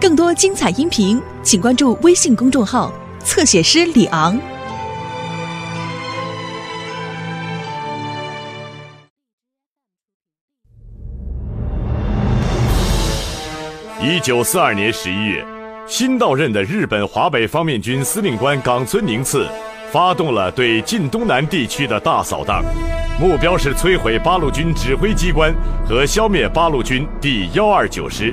更多精彩音频，请关注微信公众号“侧写师李昂”。一九四二年十一月，新到任的日本华北方面军司令官冈村宁次发动了对晋东南地区的大扫荡，目标是摧毁八路军指挥机关和消灭八路军第幺二九师。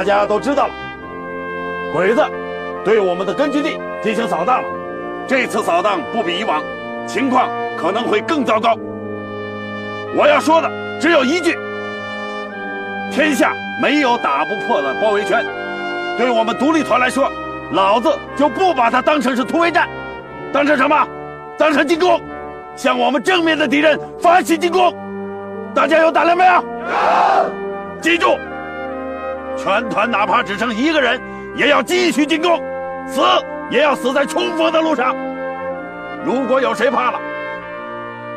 大家都知道了，鬼子对我们的根据地进行扫荡了。这次扫荡不比以往，情况可能会更糟糕。我要说的只有一句：天下没有打不破的包围圈。对我们独立团来说，老子就不把它当成是突围战，当成什么？当成进攻，向我们正面的敌人发起进攻。大家有胆量没有？有。记住，全团哪怕只剩一个人，也要继续进攻，死也要死在冲锋的路上。如果有谁怕了，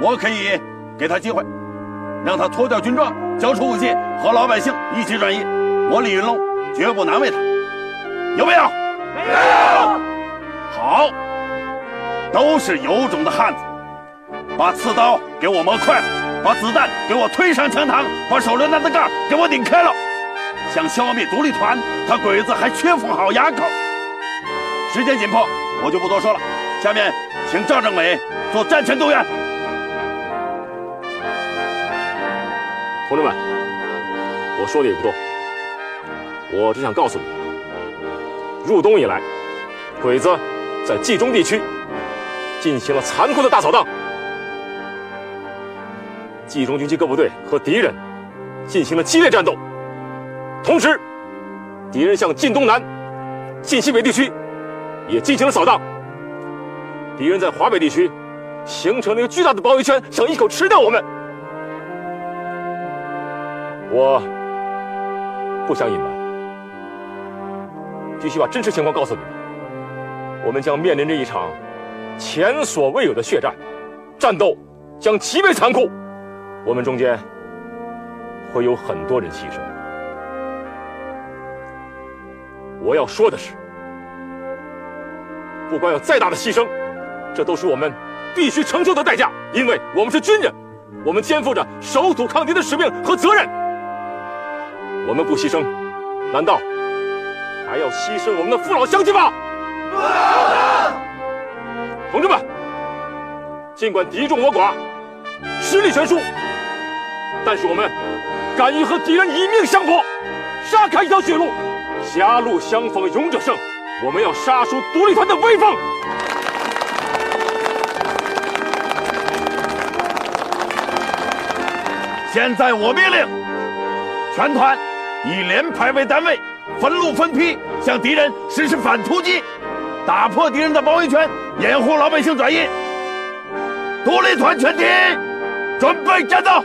我可以给他机会，让他脱掉军装，交出武器，和老百姓一起转移。我李云龙绝不难为他。有没有？没有。好，都是有种的汉子，把刺刀给我磨快了。把子弹给我推上枪膛，把手榴弹的盖给我拧开了。想消灭独立团，他鬼子还缺封好牙口。时间紧迫，我就不多说了。下面请赵政委做战前动员。同志们，我说的也不多，我只想告诉你，入冬以来，鬼子在冀中地区进行了残酷的大扫荡。冀中军区各部队和敌人进行了激烈战斗，同时，敌人向晋东南、晋西北地区也进行了扫荡。敌人在华北地区形成了一个巨大的包围圈，想一口吃掉我们。我不想隐瞒，必须把真实情况告诉你们。我们将面临着一场前所未有的血战，战斗将极为残酷。我们中间会有很多人牺牲。我要说的是，不管有再大的牺牲，这都是我们必须承受的代价，因为我们是军人，我们肩负着守土抗敌的使命和责任。我们不牺牲，难道还要牺牲我们的父老乡亲吗？不！同志们，尽管敌众我寡，实力悬殊。但是我们敢于和敌人以命相搏，杀开一条血路，狭路相逢勇者胜。我们要杀出独立团的威风。现在我命令全团以连排为单位，分路分批向敌人实施反突击，打破敌人的包围圈，掩护老百姓转移。独立团全体准备战斗！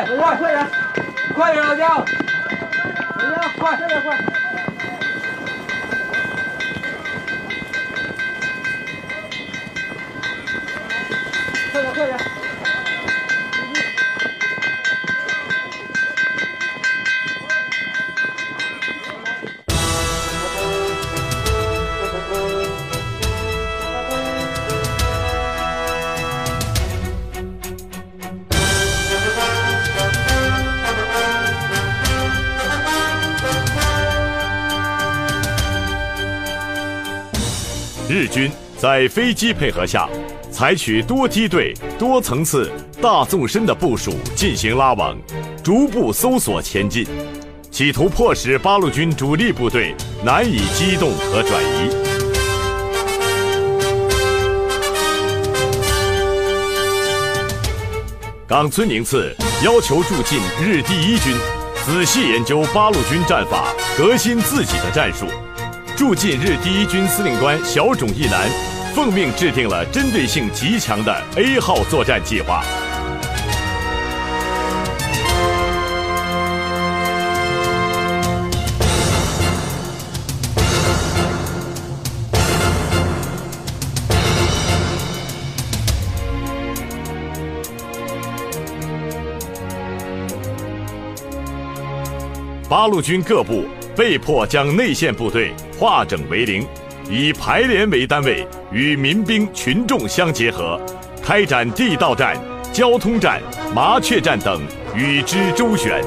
快，老姜，快，老姜，快点，快点，老姜，老姜，快，快点，快，快点，快点。在飞机配合下，采取多梯队、多层次、大纵深的部署进行拉网，逐步搜索前进，企图迫使八路军主力部队难以机动和转移。冈村宁次要求驻进日第一军，仔细研究八路军战法，革新自己的战术。驻进日第一军司令官小冢义男奉命制定了针对性极强的 A 号作战计划。八路军各部被迫将内线部队化整为零，以排连为单位，与民兵群众相结合，开展地道战、交通战、麻雀战等，与之周旋。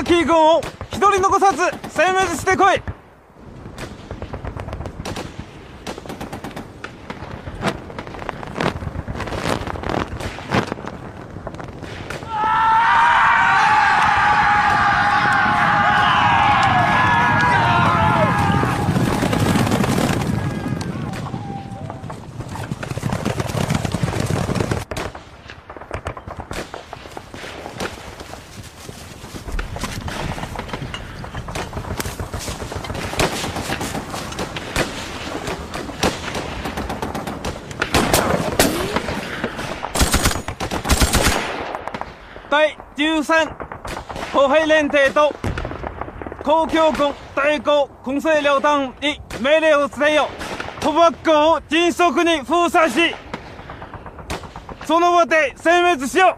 ーキー君を一人残さず殲滅してこい第13前提と公共軍対抗混成両団に命令を伝えよ賭博軍を迅速に封鎖しその場で殲滅しよう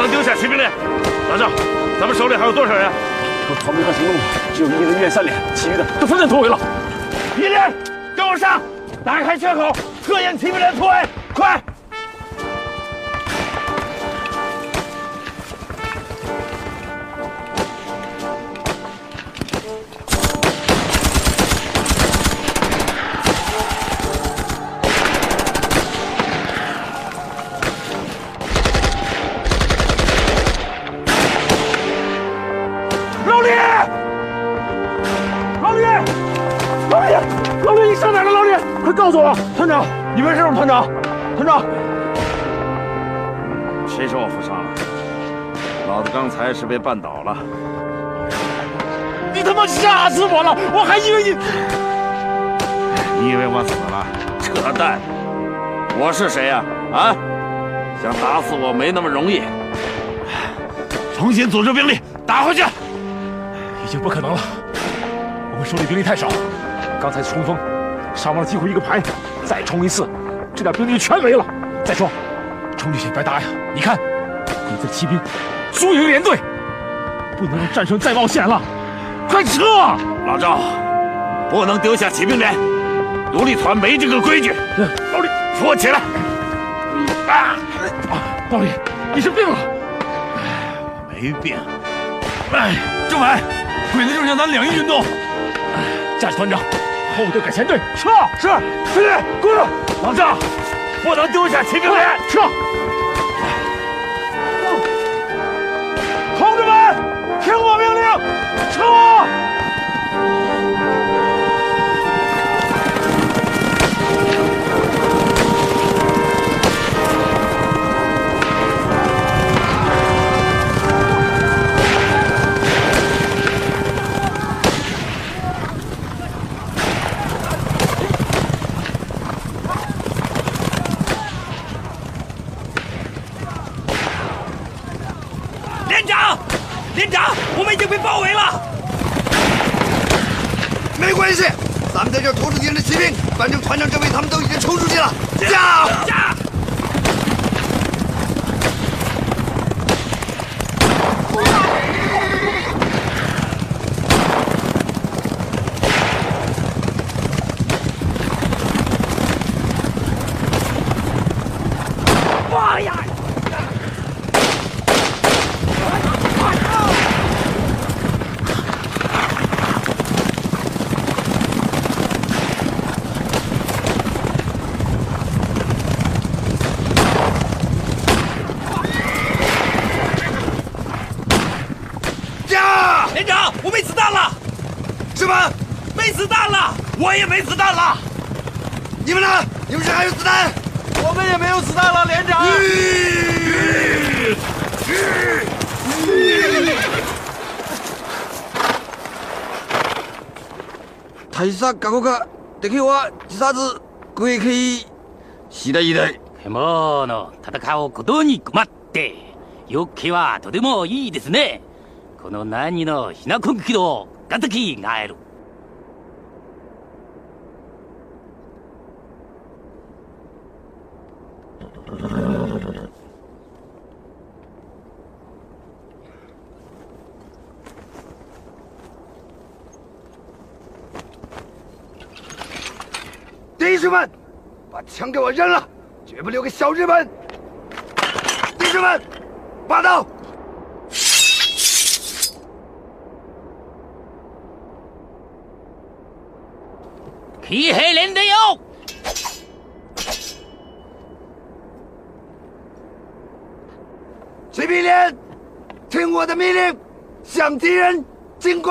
能丢下骑兵连。老赵，咱们手里还有多少人？说逃兵和行动的只有一个岳三连，其余的都分散突围了。一连，跟我上，打开缺口，测验骑兵连突围，快！团长，你没事吧？团长，团长，谁说我负伤了？老子刚才是被绊倒了。你他妈吓死我了！我还以为你……你以为我死了？扯淡！我是谁呀、啊？想打死我没那么容易。重新组织兵力，打回去！已经不可能了，我们手里兵力太少，刚才冲锋伤亡了几乎一个排，再冲一次，这点兵力全没了。再说，冲进去白搭呀！你看，鬼子骑兵足有一连队，不能让战胜再冒险了，快撤！老赵，不能丢下骑兵连，独立团没这个规矩。老李，扶我起来！啊，老李，你是病了？没病。哎，政委，鬼子正向咱两翼运动。驾驶团长，后队改前队，撤！是，司令，跟着。老赵，不能丢下骑兵连，撤！同志们，听我命令，撤！们已经被包围了。没关系，咱们在这拖住敌人的骑兵，反正团长这位他们都已经冲出去了。驾！驾！驾！连长，我没子弹了，什么？没子弹了，我也没子弹了。你们呢？你们是还有子弹？我们也没有子弹了，连长。大佐各国が敵は自殺攻撃次第で獣の戦うことに困って余計はとてもいいですねこの何のひなこんきのがたきがえる 弟兄们，把枪给我扔了，绝不留给小日本！弟兄们，拔刀！騎兵連隊よ骑兵连，听我的命令，向敌人进攻！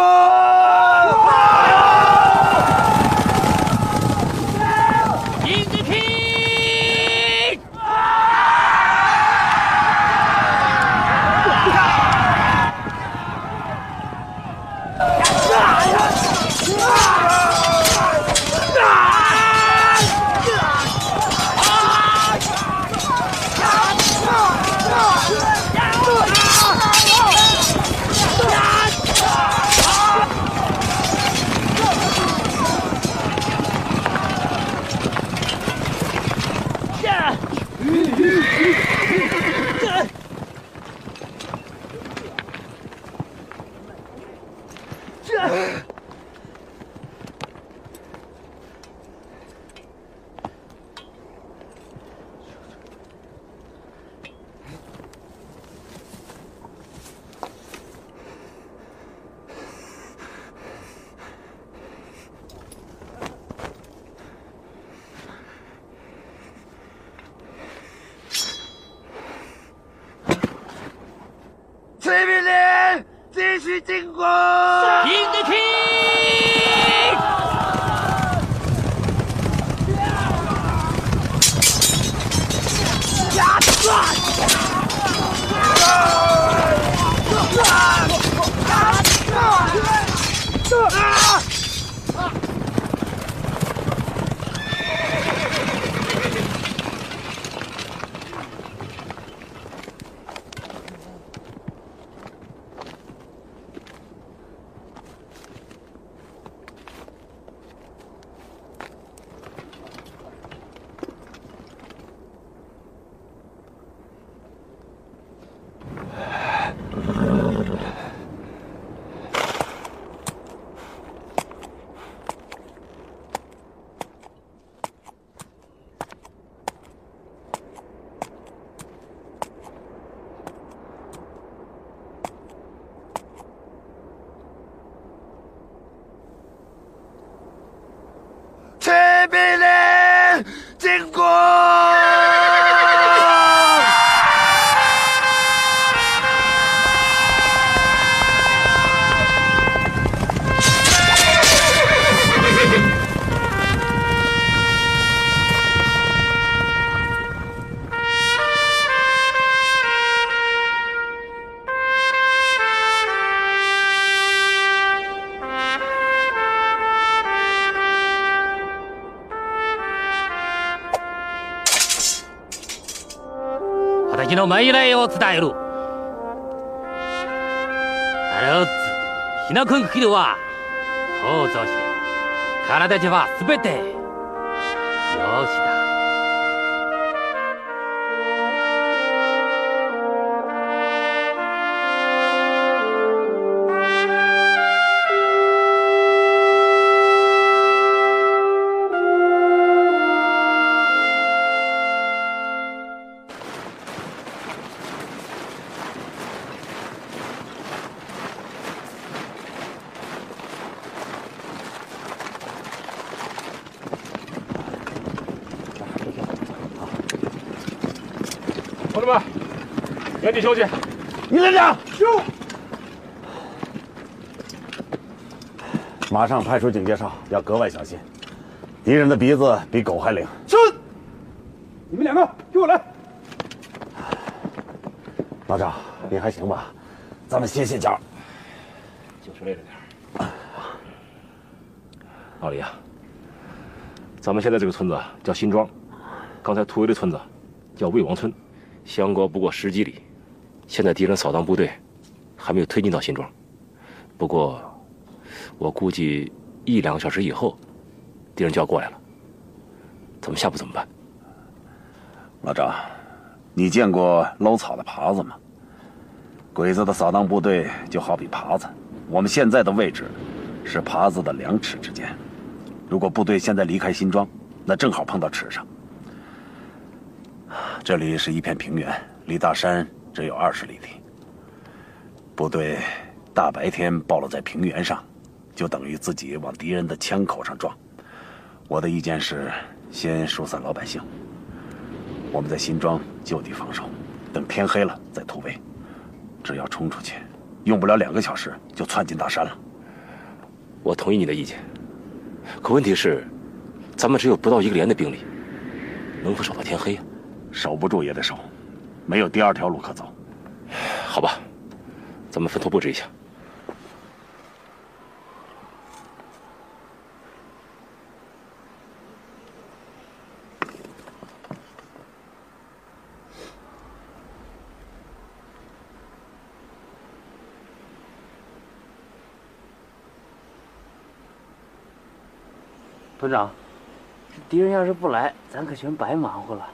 私の命令を伝える。なるほどひなくんくきるは構造して体中はすべてよしだ同志们，原地休息。李连长，就马上派出警戒哨，要格外小心。敌人的鼻子比狗还灵。是。你们两个给我来。老赵，你还行吧？咱们歇歇脚。就是累了点。老李啊，咱们现在这个村子叫新庄，刚才突围的村子叫魏王村，相隔不过十几里。现在敌人扫荡部队还没有推进到新庄，不过我估计一两个小时以后，敌人就要过来了。咱们下步怎么办？老张，你见过搂草的耙子吗？鬼子的扫荡部队就好比耙子，我们现在的位置是耙子的两尺之间。如果部队现在离开新庄，那正好碰到尺上。这里是一片平原，离大山只有二十里地。部队大白天暴露在平原上，就等于自己往敌人的枪口上撞。我的意见是，先疏散老百姓。我们在新庄就地防守，等天黑了再突围。只要冲出去，用不了两个小时就窜进大山了。我同意你的意见，可问题是，咱们只有不到一个连的兵力，能否守到天黑呀、守不住也得守，没有第二条路可走。好吧，咱们分头布置一下。团长，敌人要是不来，咱可全白忙活了。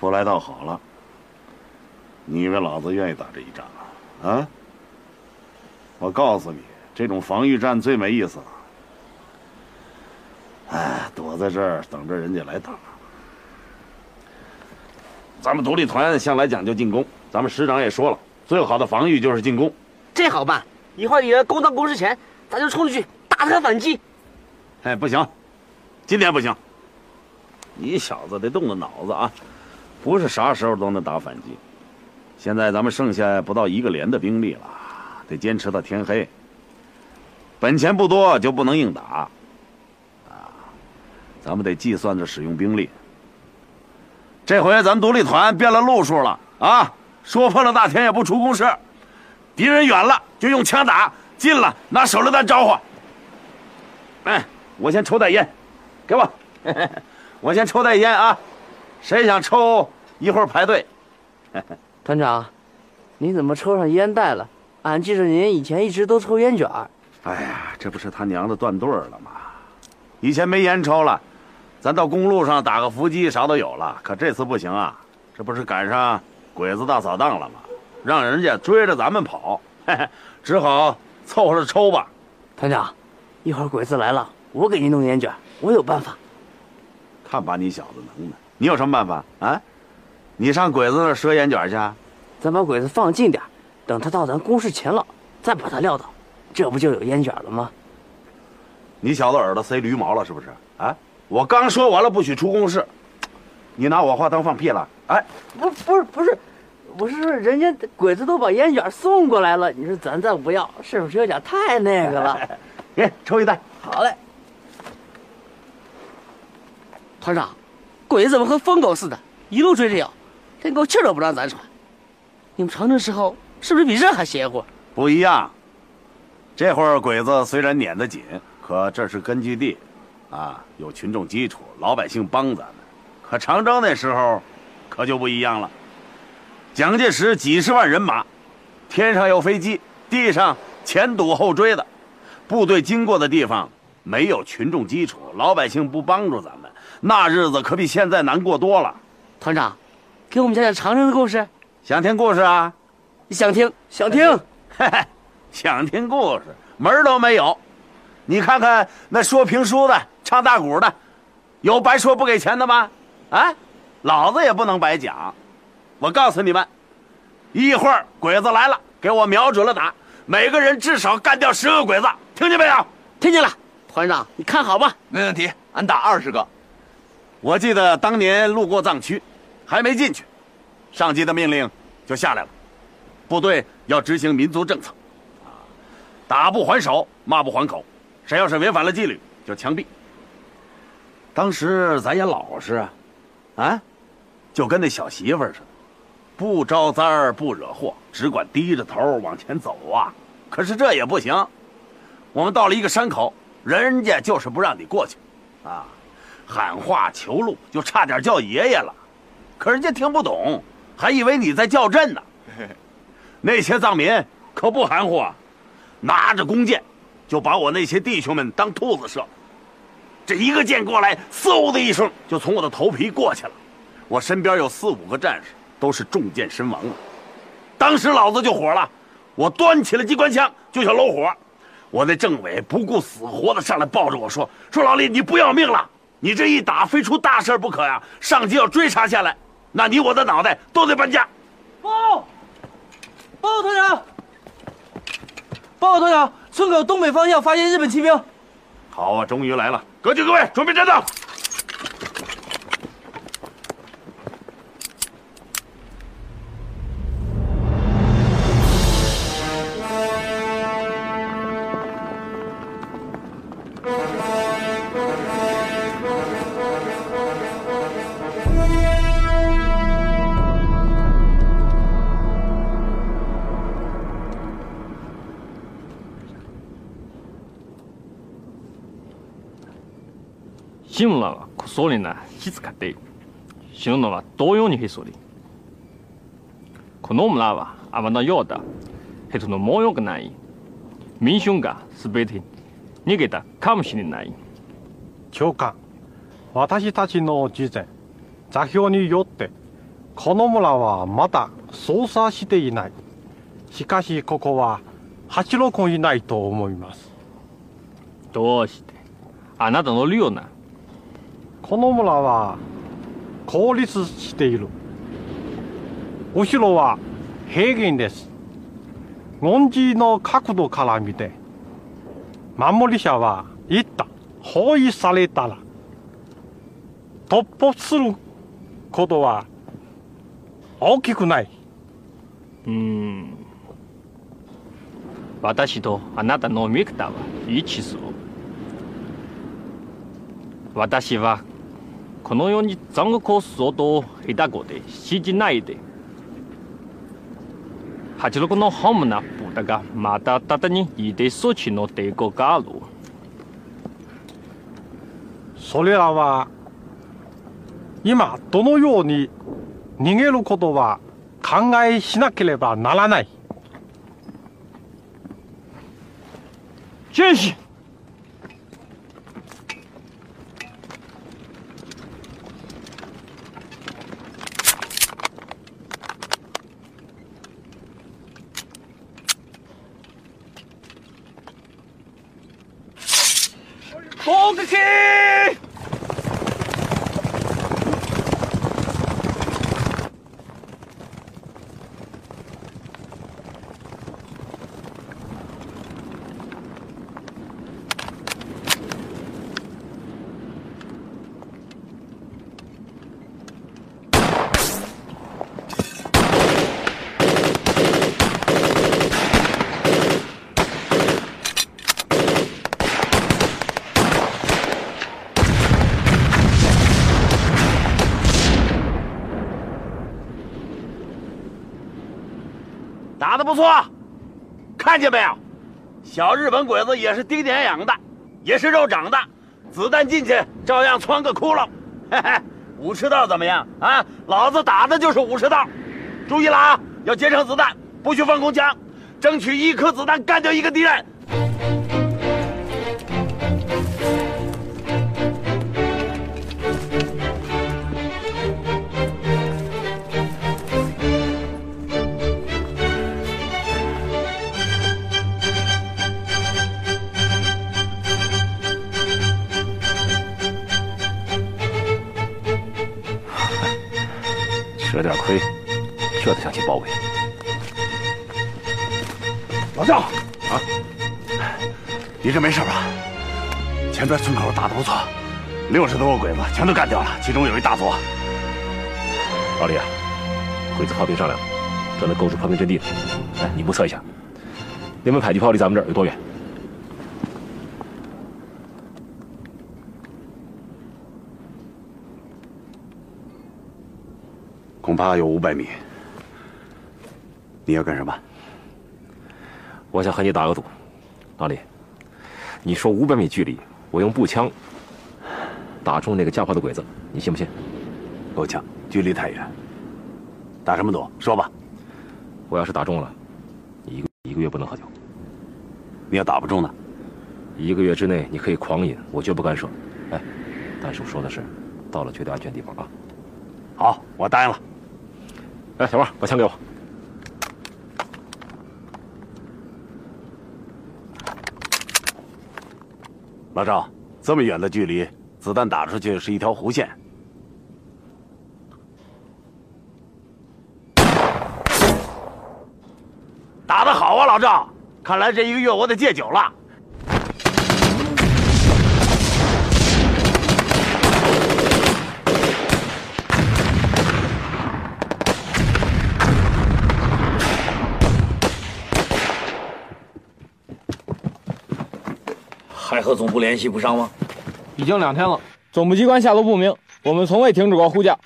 不来倒好了。你以为老子愿意打这一仗啊？啊！我告诉你，这种防御战最没意思了。哎，躲在这儿等着人家来打。咱们独立团向来讲究进攻，咱们师长也说了，最好的防御就是进攻。这好办，一会儿敌人攻到工事前，咱就冲出去打他反击。哎，不行，今天不行。你小子得动动脑子啊，不是啥时候都能打反击。现在咱们剩下不到一个连的兵力了，得坚持到天黑。本钱不多，就不能硬打。啊，咱们得计算着使用兵力。这回咱们独立团变了路数了啊！说破了大天也不出工事，敌人远了就用枪打，近了拿手榴弹招呼。哎。我先抽袋烟，给我，我先抽袋烟啊！谁想抽，一会儿排队。团长，你怎么抽上烟袋了？俺记着您以前一直都抽烟卷。哎呀，这不是他娘的断队了吗？以前没烟抽了，咱到公路上打个伏击啥都有了。可这次不行啊，这不是赶上鬼子大扫荡了吗？让人家追着咱们跑，嘿嘿，只好凑合着抽吧。团长，一会儿鬼子来了。我给您弄烟卷，我有办法。看把你小子能的，你有什么办法啊？你上鬼子那儿赊烟卷去？咱把鬼子放近点，等他到咱工事前了，再把他撂倒，这不就有烟卷了吗？你小子耳朵塞驴毛了是不是？啊！我刚说完了不许出公事，你拿我话当放屁了？哎，不，不是，不是，我是说人家鬼子都把烟卷送过来了，你说咱再不要，是不是有点太那个了？给抽一袋。好嘞。团长，鬼子怎么和疯狗似的，一路追着咬，连口气都不让咱喘？你们长征时候是不是比这还邪乎？不一样。这会儿鬼子虽然撵得紧，可这是根据地，啊，有群众基础，老百姓帮咱们。可长征那时候，可就不一样了。蒋介石几十万人马，天上有飞机，地上前堵后追的，部队经过的地方没有群众基础，老百姓不帮助咱们，那日子可比现在难过多了。团长，给我们讲讲长征的故事。想听故事啊？想听，想听。嘿嘿，想听故事门儿都没有。你看看那说评书的、唱大鼓的，有白说不给钱的吗？啊，老子也不能白讲。我告诉你们，一会儿鬼子来了，给我瞄准了打，每个人至少干掉十个鬼子，听见没有？听见了。团长，你看好吧？没问题，俺打二十个。我记得当年路过藏区，还没进去，上级的命令就下来了，部队要执行民族政策，啊，打不还手，骂不还口。谁要是违反了纪律，就枪毙。当时咱也老实啊，啊，就跟那小媳妇似的，不招灾儿不惹祸，只管低着头往前走啊。可是这也不行，我们到了一个山口，人家就是不让你过去，啊，喊话求路，就差点叫爷爷了。可人家听不懂，还以为你在叫阵呢。那些藏民可不含糊啊，拿着弓箭。就把我那些弟兄们当兔子射，这一个箭过来，嗖的一声就从我的头皮过去了。我身边有四五个战士，都是中箭身亡了。当时老子就火了，我端起了机关枪就想搂火。我那政委不顾死活的上来抱着我说：“说老李，你不要命了？你这一打，非出大事不可呀！上级要追查下来，那你我的脑袋都得搬家。”报，报告团长，报告团长。村口东北方向发现日本骑兵，好啊，终于来了！各就各位，准备战斗。 신라와 고소리나 히스카 테, 신라와 동요니 히소 리. 그놈라와 아마나 요 다, 해の는모욕ない民衆が全て逃げたかもしれない。長官、私たちの事前、座標によって、この村はまだ捜査していない。しかしここは八郎君いないと思います。どうしてあなたのようなこの村は孤立している。後ろは平原です。文字の角度から見て守り者は言った。包囲されたら突破することは大きくない。うん。私とあなたの見方は一致する私はこのように残酷相当下手子で指示ないで八六のホームな部隊がまたたたにいで措置の抵抗があるそれらは今どのように逃げることは考えしなければならない。戦士攻不错，看见没有？小日本鬼子也是丁点养的，也是肉长的，子弹进去照样穿个窟窿。嘿嘿，武士道怎么样啊？老子打的就是武士道，注意了啊，要节省子弹，不许放空枪，争取一颗子弹干掉一个敌人。你这没事吧？前边村口打得不错，六十多个鬼子全都干掉了，其中有一大佐。老李啊，鬼子炮兵上来了，正在构筑炮兵阵地呢。哎，你目测一下，那门迫击炮离咱们这儿有多远？恐怕有五百米。你要干什么？我想和你打个赌，老李，你说五百米距离，我用步枪打中那个架炮的鬼子，你信不信？够呛，距离太远。打什么赌？说吧。我要是打中了，你一个一个月不能喝酒。你要打不中呢？一个月之内你可以狂饮，我绝不干涉。哎，但是我说的是，到了绝对安全地方啊。好，我答应了。哎，小王，把枪给我。老赵，这么远的距离，子弹打出去是一条弧线。打得好啊，老赵！看来这一个月我得戒酒了。还和总部联系不上吗？已经两天了，总部机关下落不明，我们从未停止过呼叫。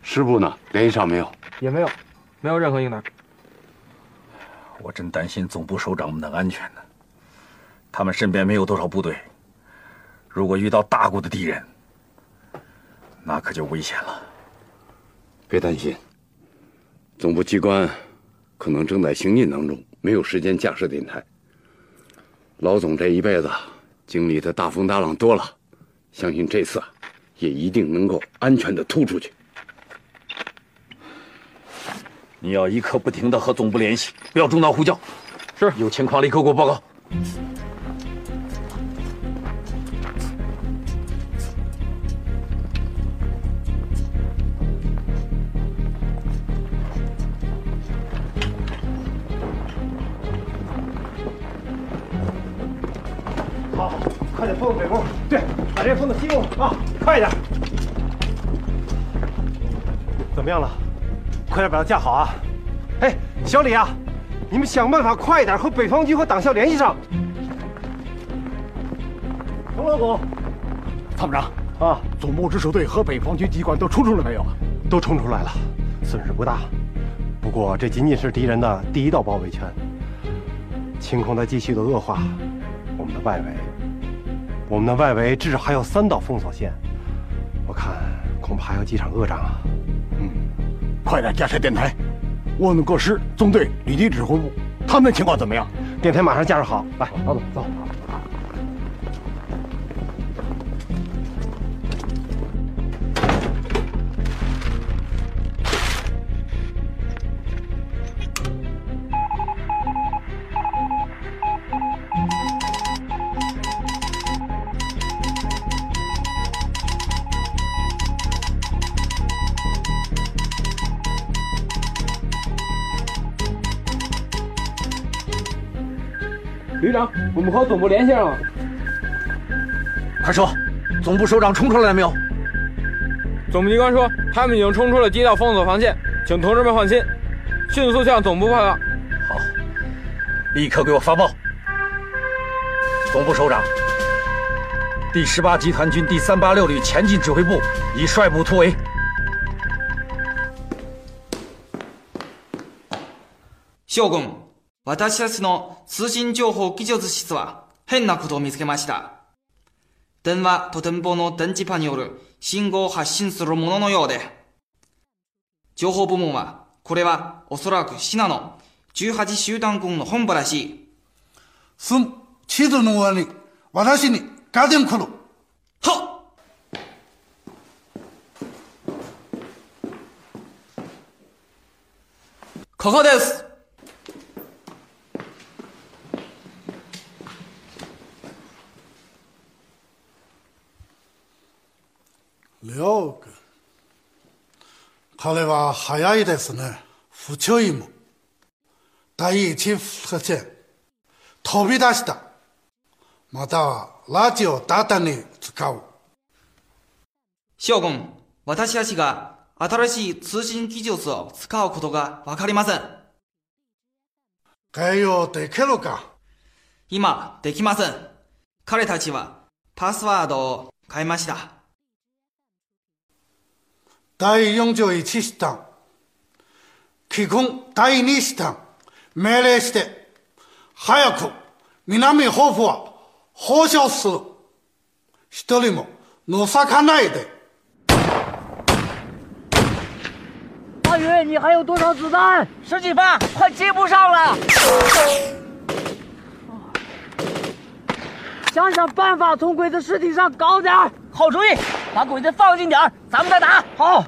师部呢？联系上没有？也没有，没有任何应答。我真担心总部首长们的安全呢。他们身边没有多少部队，如果遇到大股的敌人，那可就危险了。别担心，总部机关可能正在行进当中，没有时间架设电台。老总这一辈子经历的大风大浪多了，相信这次也一定能够安全的突出去。你要一刻不停的和总部联系，不要中断呼叫。是，有情况立刻给我报告。快点。怎么样了？快点把它架好啊！哎，小李啊，你们想办法快一点和北方局和党校联系上。冯老总，参谋长啊，总部直属队和北方局机关都冲出来没有啊？都冲出来了，损失不大。不过这仅仅是敌人的第一道包围圈，情况在继续的恶化。我们的外围，我们的外围至少还有三道封锁线，还有几场恶仗啊。嗯，快点架设电台，问问各师、纵队、旅级指挥部，他们的情况怎么样？电台马上架设好。来，老总走。我们和总部联系上了。快说，总部首长冲出来了没有？总部机关说，他们已经冲出了第一道封锁防线，请同志们放心，迅速向总部报告。好，立刻给我发报。总部首长，第十八集团军第三八六旅前进指挥部已率部突围。将軍、私たちの通信情報技術室は変なことを見つけました。電話と電報の電磁波による信号を発信するもののようで、情報部門はこれはおそらくシナの18集団軍の本部らしい。すむ、地図の上に、私にガデン来る。はここです彼は早いですね。不注意も。第一発見。飛び出した。または、ラジオダタに使う。将軍、私たちが新しい通信技術を使うことがわかりません。対応できるか？今、できません。彼たちはパスワードを変えました。第41師団、基軍第2師団、命令して、早く南ホフは交渉する。一人ものさかないで。大约你还有多少子弹？十几发，快接不上了。想想办法从鬼子尸体上搞点儿。好主意， 把鬼子放近点儿，咱们再打。好。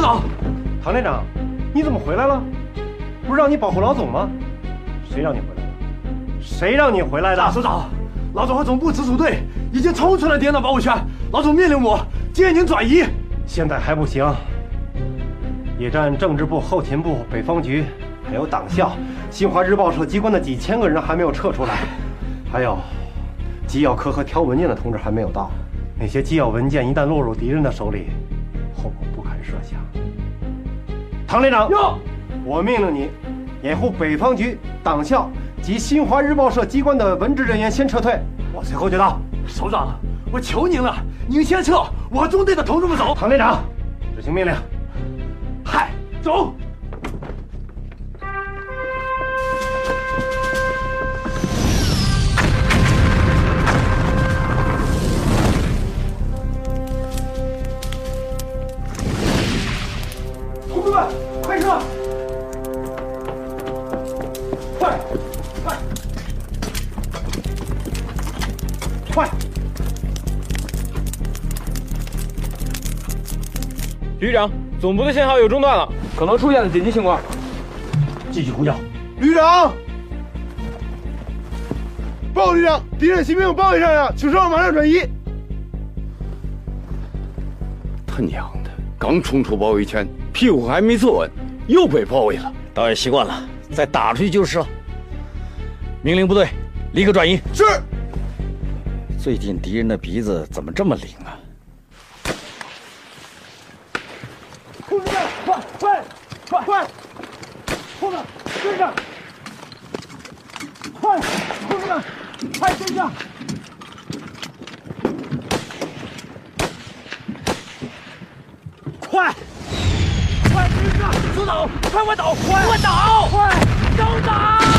师长，唐连长，你怎么回来了？不是让你保护老总吗？谁让你回来的？谁让你回来的？大师长，老总和总部直属队已经冲出了敌人的保护圈，老总命令我接应转移。现在还不行。野战政治部、后勤部、北方局，还有党校、新华日报社机关的几千个人还没有撤出来，还有机要科和挑文件的同志还没有到。那些机要文件一旦落入敌人的手里，唐连长，我命令你掩护北方局、党校及新华日报社机关的文职人员先撤退，我随后就到。首长，我求您了，您先撤，我和中队的同志们走。唐连长，执行命令。嗨，走。旅长，总部的信号又中断了，可能出现了紧急情况。继续呼叫。旅长，报旅长，敌人骑兵包围上呀，请上马上转移。他娘的，刚冲出包围圈，屁股还没坐稳，又被包围了。导演习惯了，再打出去就是了。命令部队立刻转移。是。最近敌人的鼻子怎么这么灵啊？同快快快快！后面跟上！快，后面，快跟上！快！快，军师，速走！快快走！快快走！快，都走！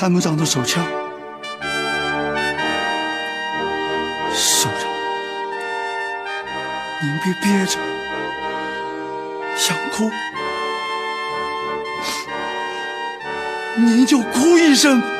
参谋长的手枪。首长，您别憋着，想哭，您就哭一声。